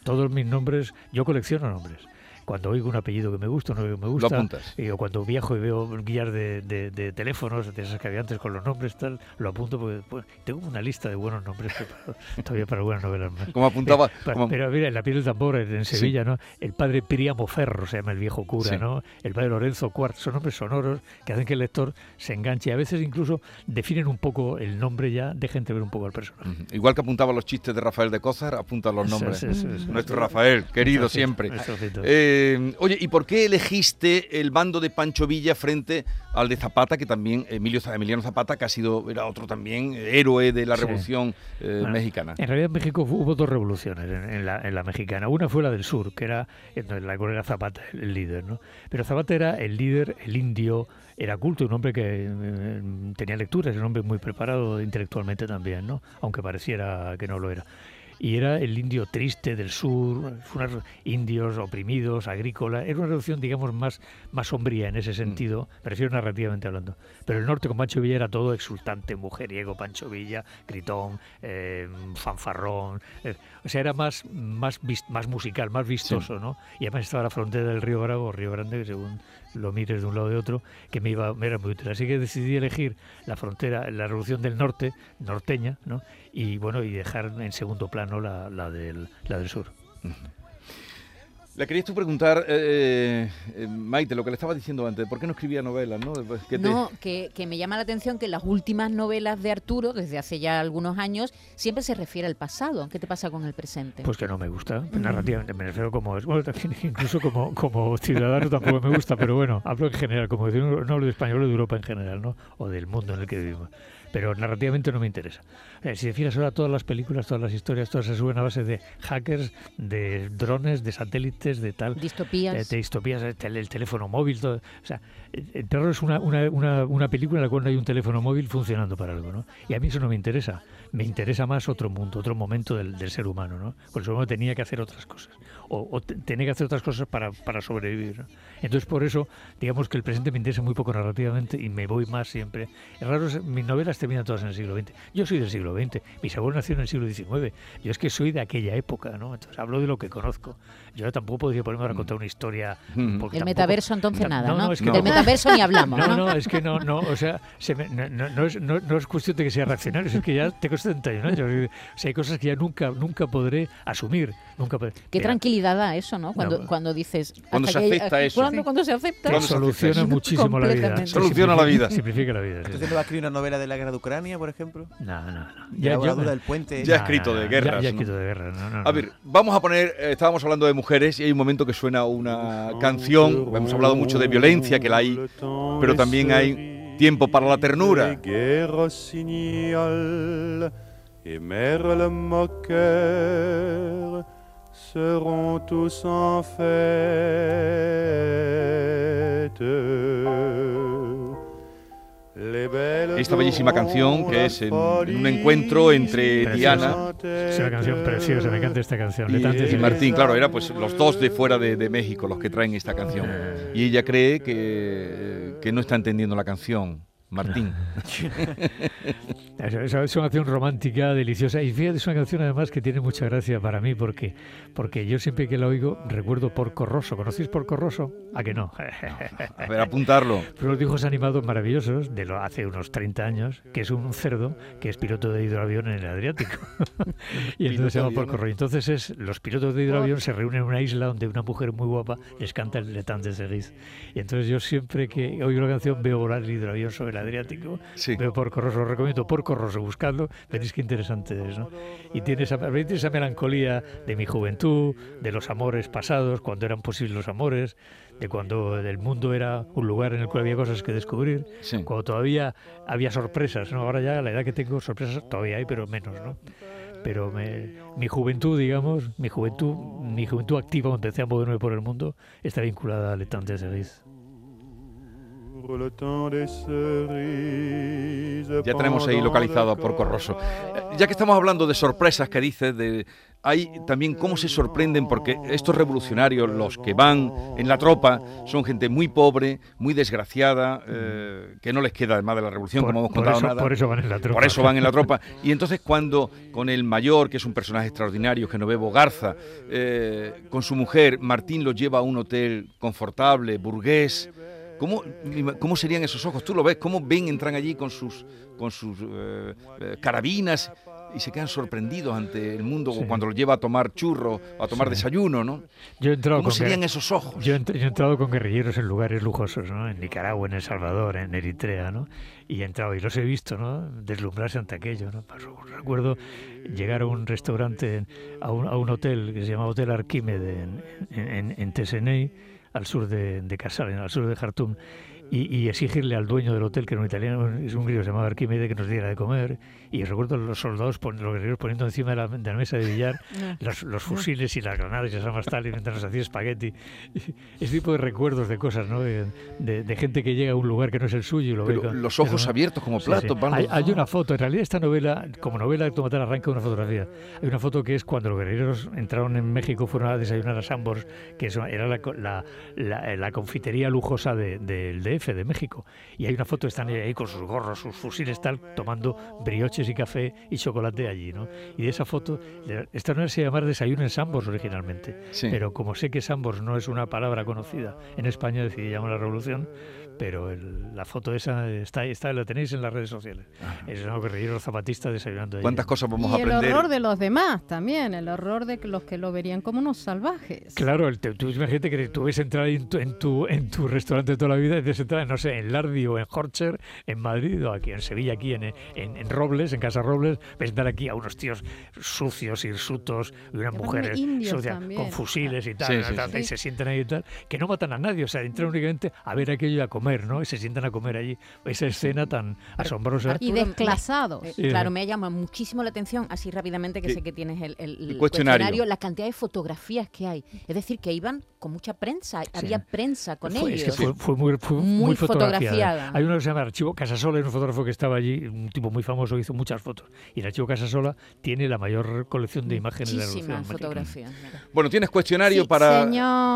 D: Todos mis nombres, yo colecciono nombres cuando oigo un apellido que me gusta, no que me gusta,
C: lo apuntas.
D: Y, o cuando viajo y veo guías de, de, teléfonos, de esas que había antes con los nombres, tal, lo apunto porque pues, tengo una lista de buenos nombres todavía para algunas novelas más.
C: Como apuntaba.
D: Pero, mira, en La piel del tambor, en Sevilla, ¿no? El padre Príamo Ferro se llama el viejo cura, ¿no? El padre Lorenzo Cuart, son nombres sonoros que hacen que el lector se enganche y a veces incluso definen un poco el nombre ya, dejen de ver un poco al personaje.
C: Igual que apuntaba los chistes de Rafael de Cózar, apunta los nombres. Nuestro Rafael, querido siempre. Eh, oye, ¿y por qué elegiste el bando de Pancho Villa frente al de Zapata, que también, Emilio, Emiliano Zapata, que ha sido, era otro también héroe de la Revolución eh, Mexicana?
D: En realidad en México hubo dos revoluciones en, la, mexicana. Una fue la del sur, que era, en la cual era Zapata el líder, ¿no? Pero Zapata era el líder, el indio, era culto, un hombre que eh, tenía lecturas, un hombre muy preparado intelectualmente también, ¿no? Aunque pareciera que no lo era y era el indio triste del sur, unos indios oprimidos, agrícola, era una reducción, digamos, más, más sombría en ese mm. sentido, prefiero narrativamente hablando. Pero el norte con Pancho Villa era todo exultante, mujeriego, Pancho Villa, gritón, eh, fanfarrón, eh, o sea, era más, más, más musical, más vistoso, ¿no? Y además estaba la frontera del Río Bravo, Río Grande, que según lo mires de un lado de otro, que me iba me era muy útil. Así que decidí elegir la frontera, la Revolución del Norte, norteña, ¿no? y bueno, y dejar en segundo plano la, la, del, la del sur.
C: Le querías tú preguntar, eh, eh, Maite, lo que le estaba diciendo antes, ¿por qué no escribía novelas? No,
E: que, no que, me llama la atención que las últimas novelas de Arturo, desde hace ya algunos años, siempre se refiere al pasado. ¿Qué te pasa con el presente?
D: Pues que no me gusta, mm. narrativamente me refiero como, bueno, incluso como, como ciudadano tampoco me gusta, pero bueno, hablo en general, como decir, no hablo de español, de Europa en general, ¿no? O del mundo en el que vivimos pero narrativamente no me interesa. Eh, si decías ahora todas las películas, todas las historias, todas se suben a base de hackers, de drones, de satélites, de tal.
E: Distopías.
D: Eh, de, distopías, eh, el, teléfono móvil, todo. O sea, el terror es una, una, una, una, película en la cual no hay un teléfono móvil funcionando para algo, ¿no? Y a mí eso no me interesa. Me interesa más otro mundo, otro momento del, del ser humano, ¿no? El ser humano tenía que hacer otras cosas. O, o tenía que hacer otras cosas para, para sobrevivir. Entonces, por eso, digamos que el presente me interesa muy poco narrativamente y me voy más siempre. Es raro, mis novelas terminan todas en el siglo XX. Yo soy del siglo XX, mis abuelos nacieron en el siglo XIX. Yo es que soy de aquella época, ¿no? Entonces hablo de lo que conozco. Yo tampoco podría ponerme a mm. contar una historia.
E: Mm. El metaverso entonces nada, ¿no? es que Del metaverso ni hablamos.
D: No, no, es que no, no, o sea, no, es, no, es, cuestión de que sea reaccionario, es que ya tengo 71 años. O sea, hay cosas que ya nunca, nunca podré asumir. Nunca
E: Qué tranquilidad da eso, ¿no? Cuando, cuando dices.
C: Cuando se acepta eso.
E: Cuando, cuando se acepta.
D: soluciona muchísimo la vida.
C: Soluciona la vida.
D: Simplifica la vida.
G: ¿Entonces no va a escribir una novela de la guerra de Ucrania, por ejemplo?
D: No, no, no.
G: Ya, ya, del puente.
C: Ya ha escrito de guerras.
D: Ya, ha escrito de guerras.
C: a ver, vamos a poner. Eh, estábamos hablando de mujeres y hay un momento que suena una canción. Hemos hablado mucho de violencia, que la hay. Pero también hay tiempo para la ternura. Et Merle moqueur seront tous en fête. Esta bellísima canción que es en, un encuentro entre Diana.
D: Es una canción preciosa, me encanta esta canción.
C: Y, Martín, claro, era pues los dos de fuera de, México los que traen esta canción. Eh. Y ella cree que, que no está entendiendo la canción Martín.
D: es una canción romántica, deliciosa. Y fíjate, es una canción además que tiene mucha gracia para mí porque, porque yo siempre que la oigo recuerdo Porco Rosso. ¿Conocéis Porco Rosso? ¿A que no?
C: A ver, apuntarlo.
D: Pero los dibujos animados maravillosos de lo, hace unos 30 años, que es un cerdo que es piloto de hidroavión en el Adriático. y entonces se llama Porco Rosso. Entonces es, los pilotos de hidroavión se reúnen en una isla donde una mujer muy guapa les canta el letán de Seguiz. Y entonces yo siempre que oigo la canción veo volar el hidroavión sobre Adriático, veo Porco Rosso, lo recomiendo Porco Rosso, buscadlo, veréis qué interesante es, ¿no? Y tiene esa, esa melancolía de mi juventud, de los amores pasados, cuando eran posibles los amores, de cuando el mundo era un lugar en el cual había cosas que descubrir, cuando todavía había sorpresas, ¿no? Ahora ya, la edad que tengo, sorpresas todavía hay, pero menos, ¿no? Pero mi juventud, digamos, mi juventud, mi juventud activa cuando empecé a moverme por el mundo, está vinculada al de Cerise.
C: Ya tenemos ahí localizado a Porco Rosso. Ya que estamos hablando de sorpresas que dices, de, hay también cómo se sorprenden, porque estos revolucionarios, los que van en la tropa, son gente muy pobre, muy desgraciada, eh, que no les queda además de la revolución, como hemos contado
D: eso,
C: nada.
D: Por eso van en la tropa.
C: Por eso van en la tropa. Y entonces cuando con el mayor, que es un personaje extraordinario, Genovevo Garza, eh, con su mujer, Martín los lleva a un hotel confortable, burgués, ¿Cómo, ¿Cómo, serían esos ojos? Tú lo ves, cómo ven, entran allí con sus, con sus eh, eh, carabinas y se quedan sorprendidos ante el mundo cuando los lleva a tomar churro, a tomar desayuno, ¿no?
D: Yo he entrado
C: ¿Cómo
D: con
C: serían esos ojos?
D: Yo he, entrado con guerrilleros en lugares lujosos, ¿no? En Nicaragua, en El Salvador, en Eritrea, ¿no? Y he entrado y los he visto, ¿no? Deslumbrarse ante aquello, ¿no? Recuerdo llegar a un restaurante, a un, a un hotel que se llama Hotel Arquímede en, en, en al sur de, de al sur de Jartum, y, exigirle al dueño del hotel, que era un italiano, es un griego, se llamaba Arquímedes, que nos diera de comer. Y recuerdo los soldados, los guerreros poniendo encima de la, mesa de billar los, fusiles y las granadas y las armas tal, y mientras nos hacía espagueti. Ese tipo de recuerdos de cosas, ¿no? De, gente que llega a un lugar que no es el suyo y lo ve
C: Los ojos abiertos como platos.
D: Hay, una foto, en realidad esta novela, como novela, Tomatar arranca una fotografía. Hay una foto que es cuando los guerreros entraron en México, fueron a desayunar a Sambors, que era la, la, confitería lujosa del de, de México. Y hay una foto, están ahí con sus gorros, sus fusiles, tal, tomando y café y chocolate allí, ¿no? Y de esa foto, esta no se llama desayuno en Sambors originalmente, pero como sé que Sambors no es una palabra conocida en España, decidí llamar la revolución pero la foto esa está, está, la tenéis en las redes sociales. Es un guerrillero zapatista desayunando.
C: ¿Cuántas cosas vamos
H: a
C: aprender?
H: el horror de los demás también, el horror de los que lo verían como unos salvajes.
D: Claro, el, tú imagínate que tú ves entrar en tu, en tu, en tu restaurante toda la vida y ves entrar, no sé, en Lardi o en Horcher, en Madrid o aquí en Sevilla, aquí en, en, Robles, en Casa Robles, ves entrar aquí a unos tíos sucios, hirsutos, y unas mujeres sucias, con fusiles y tal, y se sienten ahí y tal, que no matan a nadie, o sea, entran únicamente a ver aquello y a comer ¿no? Y se sientan a comer allí. Esa escena tan asombrosa.
H: y desclasados.
E: Eh, claro, me llama muchísimo la atención, así rápidamente que sé que tienes el, cuestionario. la cantidad de fotografías que hay. Es decir, que iban con mucha prensa, había prensa con ellos.
D: Es que fue, muy, muy, fotografiada. Hay uno que se llama Archivo Casasola, es un fotógrafo que estaba allí, un tipo muy famoso, hizo muchas fotos. Y el Archivo Casasola tiene la mayor colección de imágenes de
E: la fotografías.
C: Bueno, tienes cuestionario para...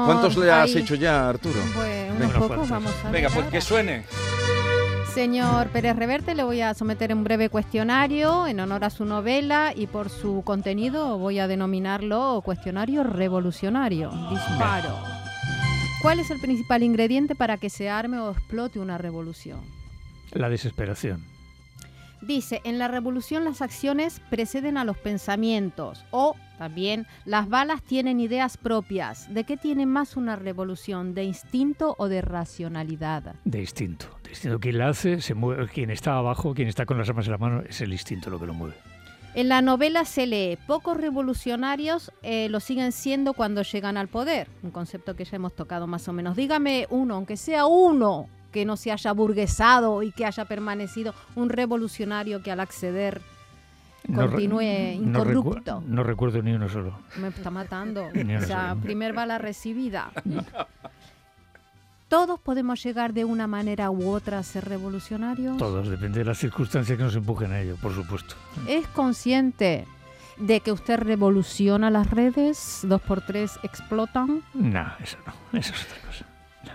C: ¿Cuántos le has hecho ya, Arturo?
H: Pues unos pocos, vamos a
C: Venga, pues que suene.
H: Señor Pérez Reverte, le voy a someter un breve cuestionario en honor a su novela y por su contenido voy a denominarlo cuestionario revolucionario. Disparo. ¿Cuál es el principal ingrediente para que se arme o explote una revolución?
D: La desesperación.
H: Dice, en la revolución las acciones preceden a los pensamientos o también las balas tienen ideas propias. ¿De qué tiene más una revolución? ¿De instinto o de racionalidad?
D: De instinto. Instinto. Quien la hace, se mueve, quien está abajo, quien está con las armas en la mano, es el instinto lo que lo mueve.
H: En la novela se lee, pocos revolucionarios eh, lo siguen siendo cuando llegan al poder, un concepto que ya hemos tocado más o menos. Dígame uno, aunque sea uno, que no se haya burguesado y que haya permanecido un revolucionario que al acceder continúe incorrupto.
D: No, recuerdo ni uno solo.
H: Me está matando. o sea, primer bala recibida. ¿Todos podemos llegar de una manera u otra a ser revolucionarios?
D: Todos, depende de las circunstancias que nos empujen a ello, por supuesto.
H: ¿Es consciente de que usted revoluciona las redes? ¿Dos por tres explotan?
D: No, eso no, eso es otra cosa.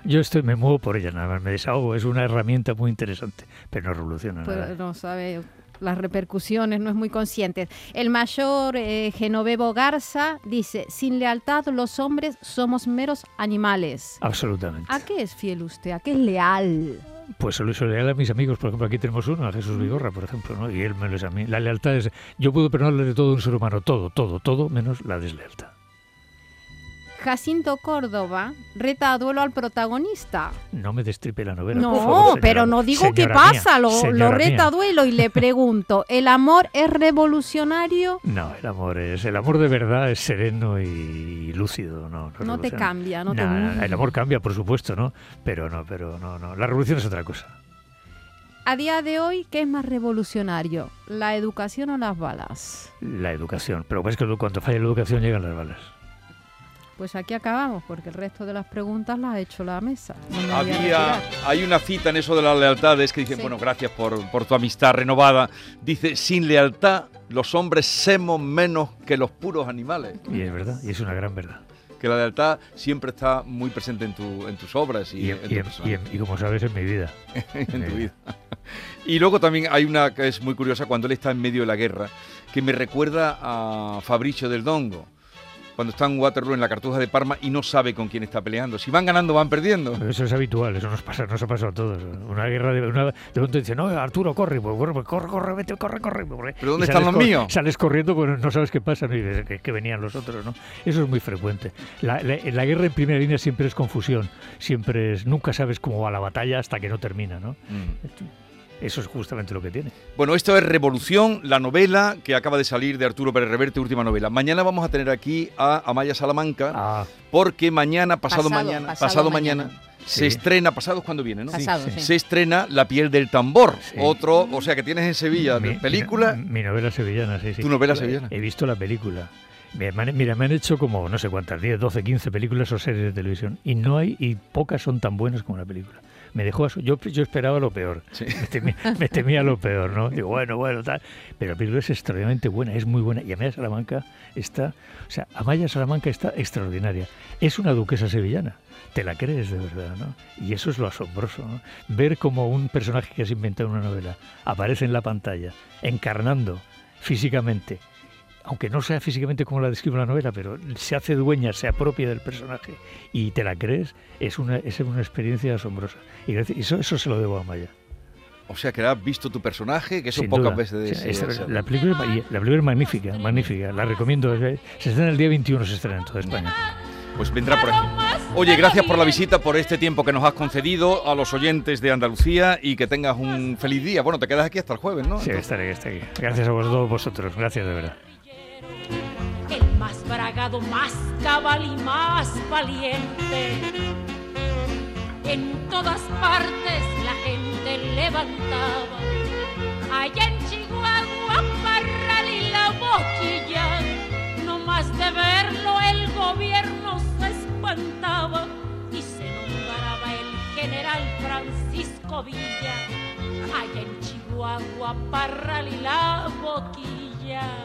D: Yo estoy, me muevo por ella nada más, me desahogo, es una herramienta muy interesante, pero no revoluciona nada.
H: no sabe las repercusiones, no es muy consciente. El mayor eh, Genovevo Garza dice, sin lealtad los hombres somos meros animales.
D: Absolutamente.
H: ¿A qué es fiel usted? ¿A qué es leal?
D: Pues solo soy leal a mis amigos, por ejemplo, aquí tenemos uno, a Jesús Vigorra, por ejemplo, ¿no? y él me lo es a mí. La lealtad es, yo puedo perdonarle de todo a un ser humano, todo, todo, todo, menos la deslealtad.
H: Jacinto Córdoba reta a duelo al protagonista.
D: No me destripe la novela.
H: No, pero no digo qué pasa, lo, reta a duelo y le pregunto, ¿el amor es revolucionario?
D: No, el amor es, el amor de verdad es sereno y lúcido, no.
H: No, te cambia, no te
D: El amor cambia, por supuesto, ¿no? Pero no, pero no, no. La revolución es otra cosa.
H: A día de hoy, ¿qué es más revolucionario? ¿La educación o las balas?
D: La educación. Pero es que cuando falla la educación llegan las balas.
H: Pues aquí acabamos, porque el resto de las preguntas las ha hecho la mesa.
C: Había, hay una cita en eso de las lealtades que dice, bueno, gracias por, por, tu amistad renovada. Dice, sin lealtad los hombres somos menos que los puros animales.
D: Y es verdad, y es una gran verdad.
C: Que la lealtad siempre está muy presente en, tu, en tus obras y, en,
D: y, como sabes, en mi vida.
C: en tu vida. Y luego también hay una que es muy curiosa cuando él está en medio de la guerra, que me recuerda a Fabricio del Dongo cuando está en Waterloo en la Cartuja de Parma y no sabe con quién está peleando. Si van ganando, van perdiendo.
D: eso es habitual, eso nos pasa, nos ha pasado a todos. Una guerra de una, de pronto dice, no, Arturo, corre, pues, corre, pues, corre, corre, vete, corre, corre.
C: ¿Pero dónde están los míos?
D: Sales corriendo, pues no sabes qué pasa, ¿no? y que, que, venían los otros, ¿no? Eso es muy frecuente. La, la, guerra en primera línea siempre es confusión, siempre es, nunca sabes cómo va la batalla hasta que no termina, ¿no? Mm. Eso es justamente lo que tiene.
C: Bueno, esto es Revolución, la novela que acaba de salir de Arturo Pérez Reverte, última novela. Mañana vamos a tener aquí a Amaya Salamanca, ah. porque mañana, pasado, mañana, pasado, mañana, se estrena, pasado es cuando viene, ¿no?
H: Pasado, sí.
C: Se estrena La piel del tambor, otro, o sea que tienes en Sevilla mi, película.
D: Mi, novela sevillana, sí, sí.
C: ¿Tu novela sevillana?
D: He visto la película. Mira, me han hecho como no sé cuántas, 10, 12, 15 películas o series de televisión y no hay, y pocas son tan buenas como la película me dejó yo yo esperaba lo peor. Me, temía, lo peor no digo bueno bueno tal. Pero la película es extraordinariamente buena es muy buena. Y Amaya Salamanca está o sea Amaya Salamanca está extraordinaria. Es una duquesa sevillana. Te la crees de verdad no y eso es lo asombroso ¿no? ver como un personaje que has inventado en una novela aparece en la pantalla encarnando físicamente aunque no sea físicamente como la describe la novela, pero se hace dueña, se apropia del personaje y te la crees, es una, es una experiencia asombrosa. Y eso, eso se lo debo a Maya.
C: O sea, que has visto tu personaje, que eso pocas veces...
D: la, película, la película es magnífica, magnífica, la recomiendo. Se estrena el día 21, se estrena en toda España.
C: Pues vendrá por aquí. Oye, gracias por la visita, por este tiempo que nos has concedido a los oyentes de Andalucía y que tengas un feliz día. Bueno, te quedas aquí hasta el jueves, ¿no?
D: Sí, estaré, estaré. Gracias a vosotros, gracias de verdad
J: más bragado, más cabal y más valiente. En todas partes la gente levantaba, allá en Chihuahua, Parral y la boquilla, no más de verlo el gobierno se espantaba y se nombraba el general Francisco Villa, allá en Chihuahua, Parral y la boquilla.